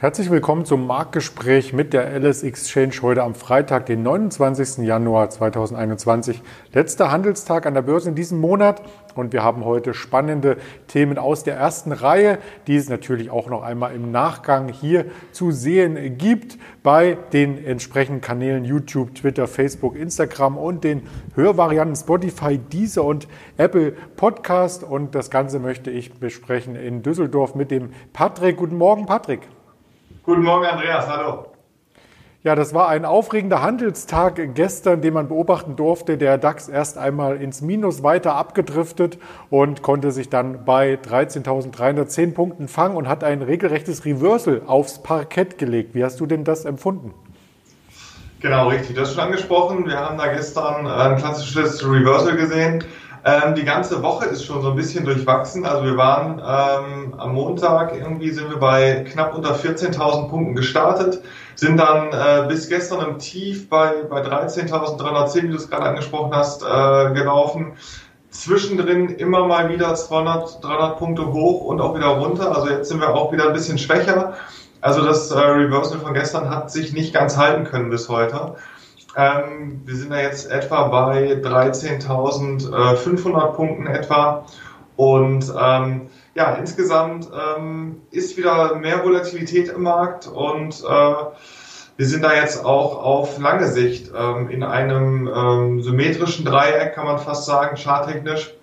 Herzlich willkommen zum Marktgespräch mit der LS Exchange heute am Freitag, den 29. Januar 2021. Letzter Handelstag an der Börse in diesem Monat und wir haben heute spannende Themen aus der ersten Reihe, die es natürlich auch noch einmal im Nachgang hier zu sehen gibt bei den entsprechenden Kanälen YouTube, Twitter, Facebook, Instagram und den Hörvarianten Spotify, Deezer und Apple Podcast und das Ganze möchte ich besprechen in Düsseldorf mit dem Patrick. Guten Morgen, Patrick. Guten Morgen, Andreas. Hallo. Ja, das war ein aufregender Handelstag gestern, den man beobachten durfte. Der DAX erst einmal ins Minus weiter abgedriftet und konnte sich dann bei 13.310 Punkten fangen und hat ein regelrechtes Reversal aufs Parkett gelegt. Wie hast du denn das empfunden? Genau, richtig. Du hast schon angesprochen. Wir haben da gestern ein klassisches Reversal gesehen. Ähm, die ganze Woche ist schon so ein bisschen durchwachsen. Also wir waren ähm, am Montag irgendwie sind wir bei knapp unter 14.000 Punkten gestartet, sind dann äh, bis gestern im Tief bei, bei 13.310, wie du es gerade angesprochen hast, äh, gelaufen. Zwischendrin immer mal wieder 200, 300 Punkte hoch und auch wieder runter. Also jetzt sind wir auch wieder ein bisschen schwächer. Also das äh, Reversal von gestern hat sich nicht ganz halten können bis heute. Ähm, wir sind da jetzt etwa bei 13.500 Punkten etwa. Und ähm, ja, insgesamt ähm, ist wieder mehr Volatilität im Markt und äh, wir sind da jetzt auch auf lange Sicht ähm, in einem ähm, symmetrischen Dreieck, kann man fast sagen, charttechnisch,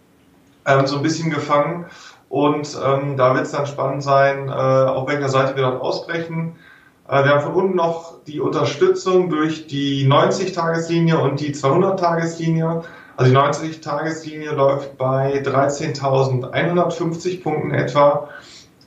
ähm, so ein bisschen gefangen. Und ähm, da wird es dann spannend sein, äh, auf welcher Seite wir dort ausbrechen. Äh, wir haben von unten noch die Unterstützung durch die 90-Tageslinie und die 200-Tageslinie. Also die 90-Tageslinie läuft bei 13.150 Punkten etwa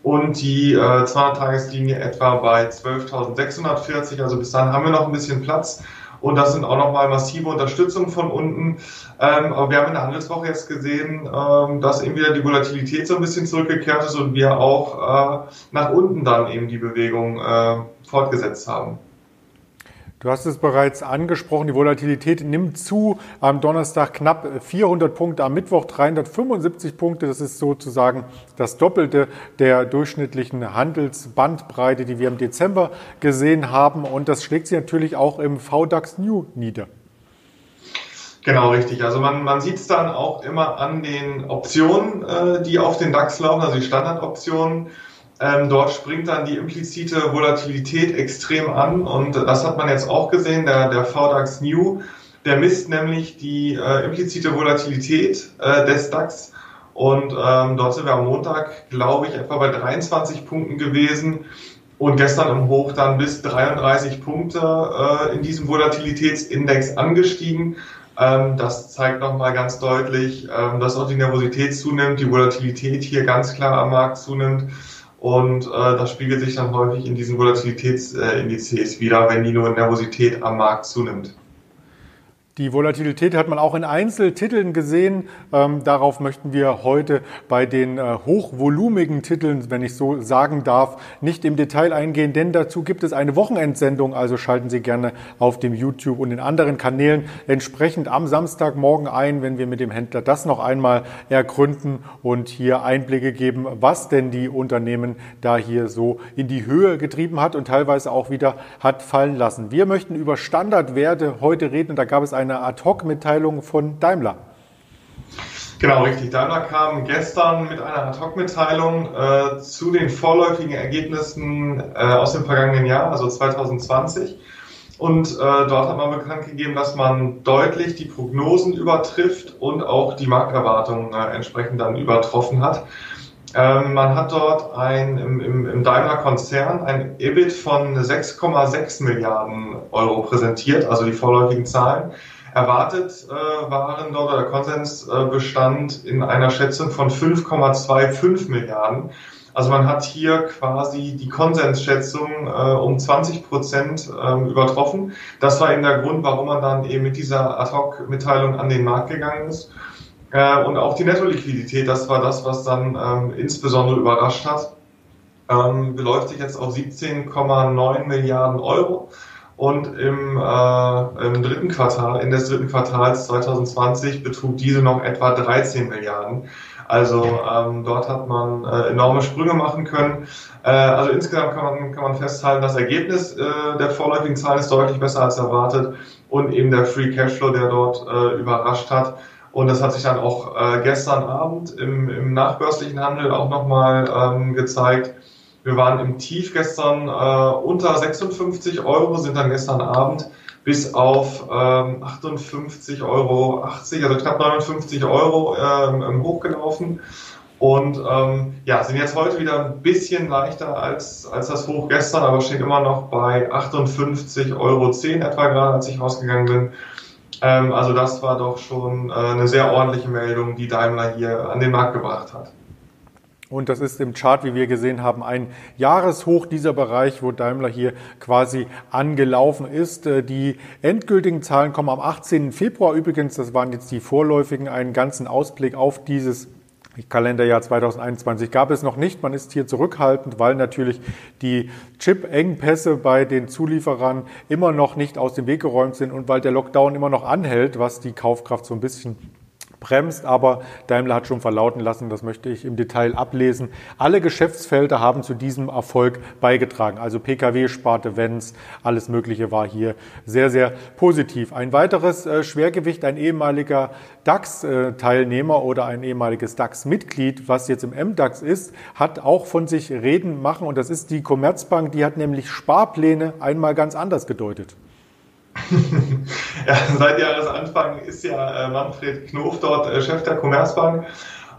und die äh, 200-Tageslinie etwa bei 12.640. Also bis dahin haben wir noch ein bisschen Platz. Und das sind auch nochmal massive Unterstützungen von unten. Ähm, wir haben in der Handelswoche jetzt gesehen, ähm, dass eben wieder die Volatilität so ein bisschen zurückgekehrt ist und wir auch äh, nach unten dann eben die Bewegung äh, fortgesetzt haben. Du hast es bereits angesprochen, die Volatilität nimmt zu. Am Donnerstag knapp 400 Punkte, am Mittwoch 375 Punkte. Das ist sozusagen das Doppelte der durchschnittlichen Handelsbandbreite, die wir im Dezember gesehen haben. Und das schlägt sich natürlich auch im VDAX New nieder. Genau, richtig. Also man, man sieht es dann auch immer an den Optionen, äh, die auf den DAX laufen, also die Standardoptionen. Ähm, dort springt dann die implizite Volatilität extrem an und das hat man jetzt auch gesehen, der, der VDAX New, der misst nämlich die äh, implizite Volatilität äh, des DAX und ähm, dort sind wir am Montag, glaube ich, etwa bei 23 Punkten gewesen und gestern im Hoch dann bis 33 Punkte äh, in diesem Volatilitätsindex angestiegen. Ähm, das zeigt nochmal ganz deutlich, ähm, dass auch die Nervosität zunimmt, die Volatilität hier ganz klar am Markt zunimmt. Und äh, das spiegelt sich dann häufig in diesen Volatilitätsindizes wieder, wenn die nur Nervosität am Markt zunimmt. Die Volatilität hat man auch in Einzeltiteln gesehen. Ähm, darauf möchten wir heute bei den äh, hochvolumigen Titeln, wenn ich so sagen darf, nicht im Detail eingehen, denn dazu gibt es eine Wochenendsendung. Also schalten Sie gerne auf dem YouTube und den anderen Kanälen entsprechend am Samstagmorgen ein, wenn wir mit dem Händler das noch einmal ergründen und hier Einblicke geben, was denn die Unternehmen da hier so in die Höhe getrieben hat und teilweise auch wieder hat fallen lassen. Wir möchten über Standardwerte heute reden da gab es eine eine Ad-Hoc-Mitteilung von Daimler. Genau, richtig. Daimler kam gestern mit einer Ad-Hoc-Mitteilung äh, zu den vorläufigen Ergebnissen äh, aus dem vergangenen Jahr, also 2020. Und äh, dort hat man bekannt gegeben, dass man deutlich die Prognosen übertrifft und auch die Markterwartungen äh, entsprechend dann übertroffen hat. Ähm, man hat dort ein, im, im, im Daimler-Konzern ein EBIT von 6,6 Milliarden Euro präsentiert, also die vorläufigen Zahlen. Erwartet äh, waren dort, oder der Konsens äh, bestand in einer Schätzung von 5,25 Milliarden. Also man hat hier quasi die Konsensschätzung äh, um 20 Prozent äh, übertroffen. Das war eben der Grund, warum man dann eben mit dieser Ad-Hoc-Mitteilung an den Markt gegangen ist. Äh, und auch die Nettoliquidität, das war das, was dann ähm, insbesondere überrascht hat, ähm, beläuft sich jetzt auf 17,9 Milliarden Euro. Und im, äh, im dritten Quartal, Ende des dritten Quartals 2020 betrug diese noch etwa 13 Milliarden. Also ähm, dort hat man äh, enorme Sprünge machen können. Äh, also insgesamt kann man, kann man festhalten, das Ergebnis äh, der vorläufigen Zahlen ist deutlich besser als erwartet und eben der Free Cashflow, der dort äh, überrascht hat. Und das hat sich dann auch äh, gestern Abend im, im nachbörslichen Handel auch nochmal ähm, gezeigt. Wir waren im Tief gestern äh, unter 56 Euro, sind dann gestern Abend bis auf ähm, 58,80 Euro, also knapp 59 Euro ähm, hochgelaufen. Und ähm, ja, sind jetzt heute wieder ein bisschen leichter als, als das Hoch gestern, aber stehen immer noch bei 58,10 Euro etwa gerade, als ich rausgegangen bin. Ähm, also das war doch schon äh, eine sehr ordentliche Meldung, die Daimler hier an den Markt gebracht hat. Und das ist im Chart, wie wir gesehen haben, ein Jahreshoch dieser Bereich, wo Daimler hier quasi angelaufen ist. Äh, die endgültigen Zahlen kommen am 18. Februar übrigens. Das waren jetzt die vorläufigen. Einen ganzen Ausblick auf dieses Kalenderjahr 2021 gab es noch nicht. Man ist hier zurückhaltend, weil natürlich die Chip-Engpässe bei den Zulieferern immer noch nicht aus dem Weg geräumt sind und weil der Lockdown immer noch anhält, was die Kaufkraft so ein bisschen bremst, aber Daimler hat schon verlauten lassen, das möchte ich im Detail ablesen. Alle Geschäftsfelder haben zu diesem Erfolg beigetragen. Also Pkw-Sparte, Vents, alles Mögliche war hier sehr, sehr positiv. Ein weiteres äh, Schwergewicht, ein ehemaliger DAX-Teilnehmer oder ein ehemaliges DAX-Mitglied, was jetzt im MDAX ist, hat auch von sich reden machen und das ist die Commerzbank, die hat nämlich Sparpläne einmal ganz anders gedeutet. Ja, seit Jahresanfang ist ja äh, Manfred Knof dort äh, Chef der Commerzbank.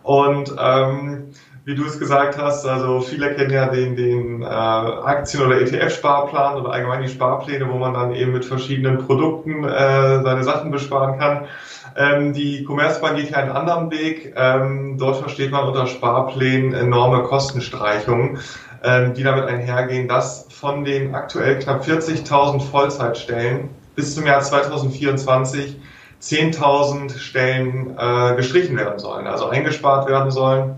Und ähm, wie du es gesagt hast, also viele kennen ja den, den äh, Aktien- oder ETF-Sparplan oder allgemein die Sparpläne, wo man dann eben mit verschiedenen Produkten äh, seine Sachen besparen kann. Ähm, die Commerzbank geht ja einen anderen Weg. Ähm, dort versteht man unter Sparplänen enorme Kostenstreichungen, ähm, die damit einhergehen, dass von den aktuell knapp 40.000 Vollzeitstellen bis zum Jahr 2024 10.000 Stellen äh, gestrichen werden sollen, also eingespart werden sollen.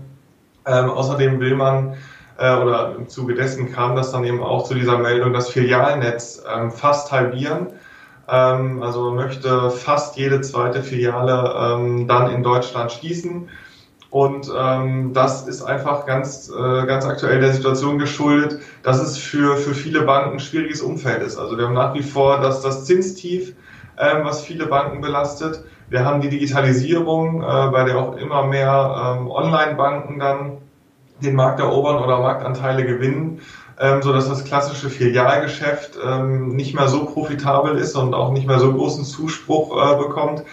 Ähm, außerdem will man äh, oder im Zuge dessen kam das dann eben auch zu dieser Meldung, das Filialnetz ähm, fast halbieren. Ähm, also möchte fast jede zweite Filiale ähm, dann in Deutschland schließen. Und ähm, das ist einfach ganz, äh, ganz aktuell der Situation geschuldet, dass es für, für viele Banken ein schwieriges Umfeld ist. Also wir haben nach wie vor das, das Zinstief, ähm, was viele Banken belastet. Wir haben die Digitalisierung, äh, bei der auch immer mehr ähm, Online-Banken dann den Markt erobern oder Marktanteile gewinnen, ähm, so dass das klassische Filialgeschäft ähm, nicht mehr so profitabel ist und auch nicht mehr so großen Zuspruch äh, bekommt.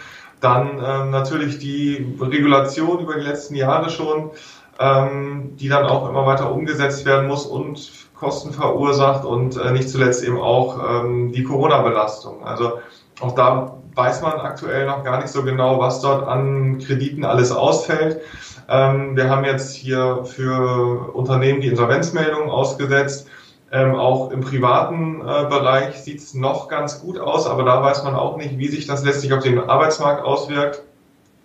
Dann ähm, natürlich die Regulation über die letzten Jahre schon, ähm, die dann auch immer weiter umgesetzt werden muss und Kosten verursacht und äh, nicht zuletzt eben auch ähm, die Corona-Belastung. Also auch da weiß man aktuell noch gar nicht so genau, was dort an Krediten alles ausfällt. Ähm, wir haben jetzt hier für Unternehmen die Insolvenzmeldungen ausgesetzt. Ähm, auch im privaten äh, Bereich sieht es noch ganz gut aus, aber da weiß man auch nicht, wie sich das letztlich auf den Arbeitsmarkt auswirkt,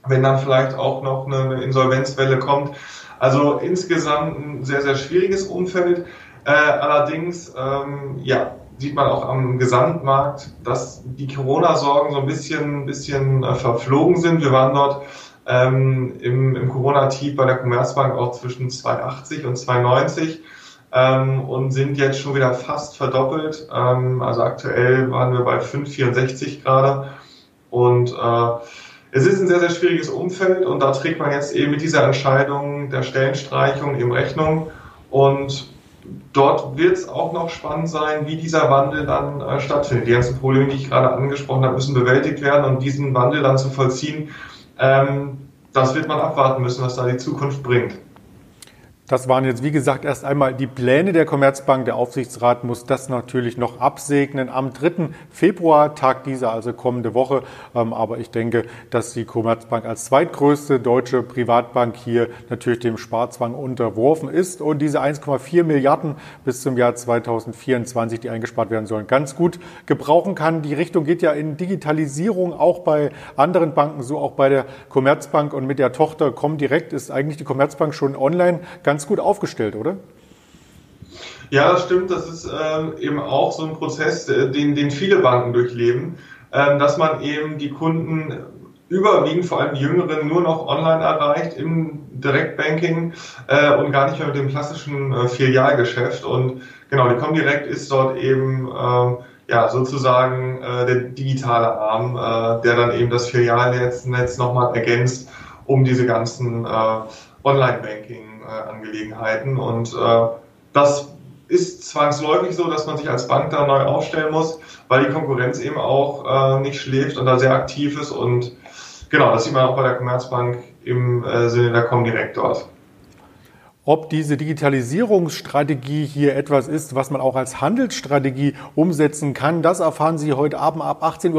wenn dann vielleicht auch noch eine Insolvenzwelle kommt. Also insgesamt ein sehr, sehr schwieriges Umfeld. Äh, allerdings, ähm, ja, sieht man auch am Gesamtmarkt, dass die Corona-Sorgen so ein bisschen, bisschen äh, verflogen sind. Wir waren dort ähm, im, im Corona-Tief bei der Commerzbank auch zwischen 280 und 290 ähm, und sind jetzt schon wieder fast verdoppelt. Ähm, also aktuell waren wir bei 5,64 gerade und äh, es ist ein sehr, sehr schwieriges Umfeld und da trägt man jetzt eben mit dieser Entscheidung der Stellenstreichung eben Rechnung und dort wird es auch noch spannend sein, wie dieser Wandel dann äh, stattfindet. Die ganzen Probleme, die ich gerade angesprochen habe, müssen bewältigt werden und diesen Wandel dann zu vollziehen, ähm, das wird man abwarten müssen, was da die Zukunft bringt. Das waren jetzt, wie gesagt, erst einmal die Pläne der Commerzbank. Der Aufsichtsrat muss das natürlich noch absegnen. Am 3. Februar tagt dieser, also kommende Woche. Ähm, aber ich denke, dass die Commerzbank als zweitgrößte deutsche Privatbank hier natürlich dem Sparzwang unterworfen ist und diese 1,4 Milliarden bis zum Jahr 2024, die eingespart werden sollen, ganz gut gebrauchen kann. Die Richtung geht ja in Digitalisierung auch bei anderen Banken, so auch bei der Commerzbank und mit der Tochter Comdirect ist eigentlich die Commerzbank schon online ganz ganz gut aufgestellt, oder? Ja, das stimmt. Das ist äh, eben auch so ein Prozess, äh, den, den viele Banken durchleben, äh, dass man eben die Kunden überwiegend vor allem die Jüngeren nur noch online erreicht im Direktbanking äh, und gar nicht mehr mit dem klassischen äh, Filialgeschäft. Und genau, die Comdirect ist dort eben äh, ja sozusagen äh, der digitale Arm, der dann eben das Filialnetz Netz nochmal ergänzt, um diese ganzen äh, Online-Banking-Angelegenheiten. und äh, das ist zwangsläufig so, dass man sich als Bank da neu aufstellen muss, weil die Konkurrenz eben auch äh, nicht schläft und da sehr aktiv ist und Genau, das sieht man auch bei der Commerzbank im äh, Sinne der Comdirect dort. Ob diese Digitalisierungsstrategie hier etwas ist, was man auch als Handelsstrategie umsetzen kann, das erfahren Sie heute Abend ab 18.30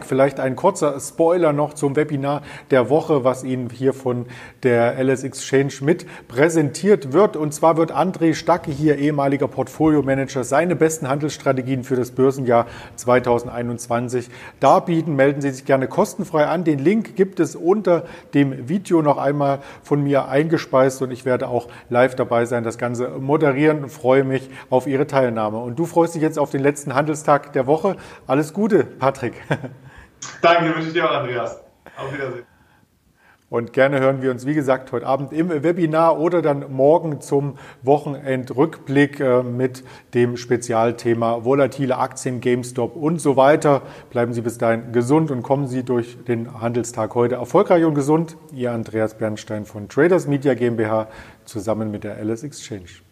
Uhr. Vielleicht ein kurzer Spoiler noch zum Webinar der Woche, was Ihnen hier von der LS Exchange mit präsentiert wird. Und zwar wird André Stacke, hier ehemaliger Portfolio-Manager, seine besten Handelsstrategien für das Börsenjahr 2021 darbieten. Melden Sie sich gerne kostenfrei an. Den Link gibt es unter dem Video noch einmal von mir eingespeist und ich werde auch live dabei sein, das Ganze moderieren und freue mich auf Ihre Teilnahme. Und du freust dich jetzt auf den letzten Handelstag der Woche. Alles Gute, Patrick. Danke, wünsche ich dir auch, Andreas. Auf Wiedersehen. Und gerne hören wir uns, wie gesagt, heute Abend im Webinar oder dann morgen zum Wochenendrückblick äh, mit dem Spezialthema volatile Aktien, GameStop und so weiter. Bleiben Sie bis dahin gesund und kommen Sie durch den Handelstag heute erfolgreich und gesund. Ihr Andreas Bernstein von Traders Media GmbH zusammen mit der LS Exchange.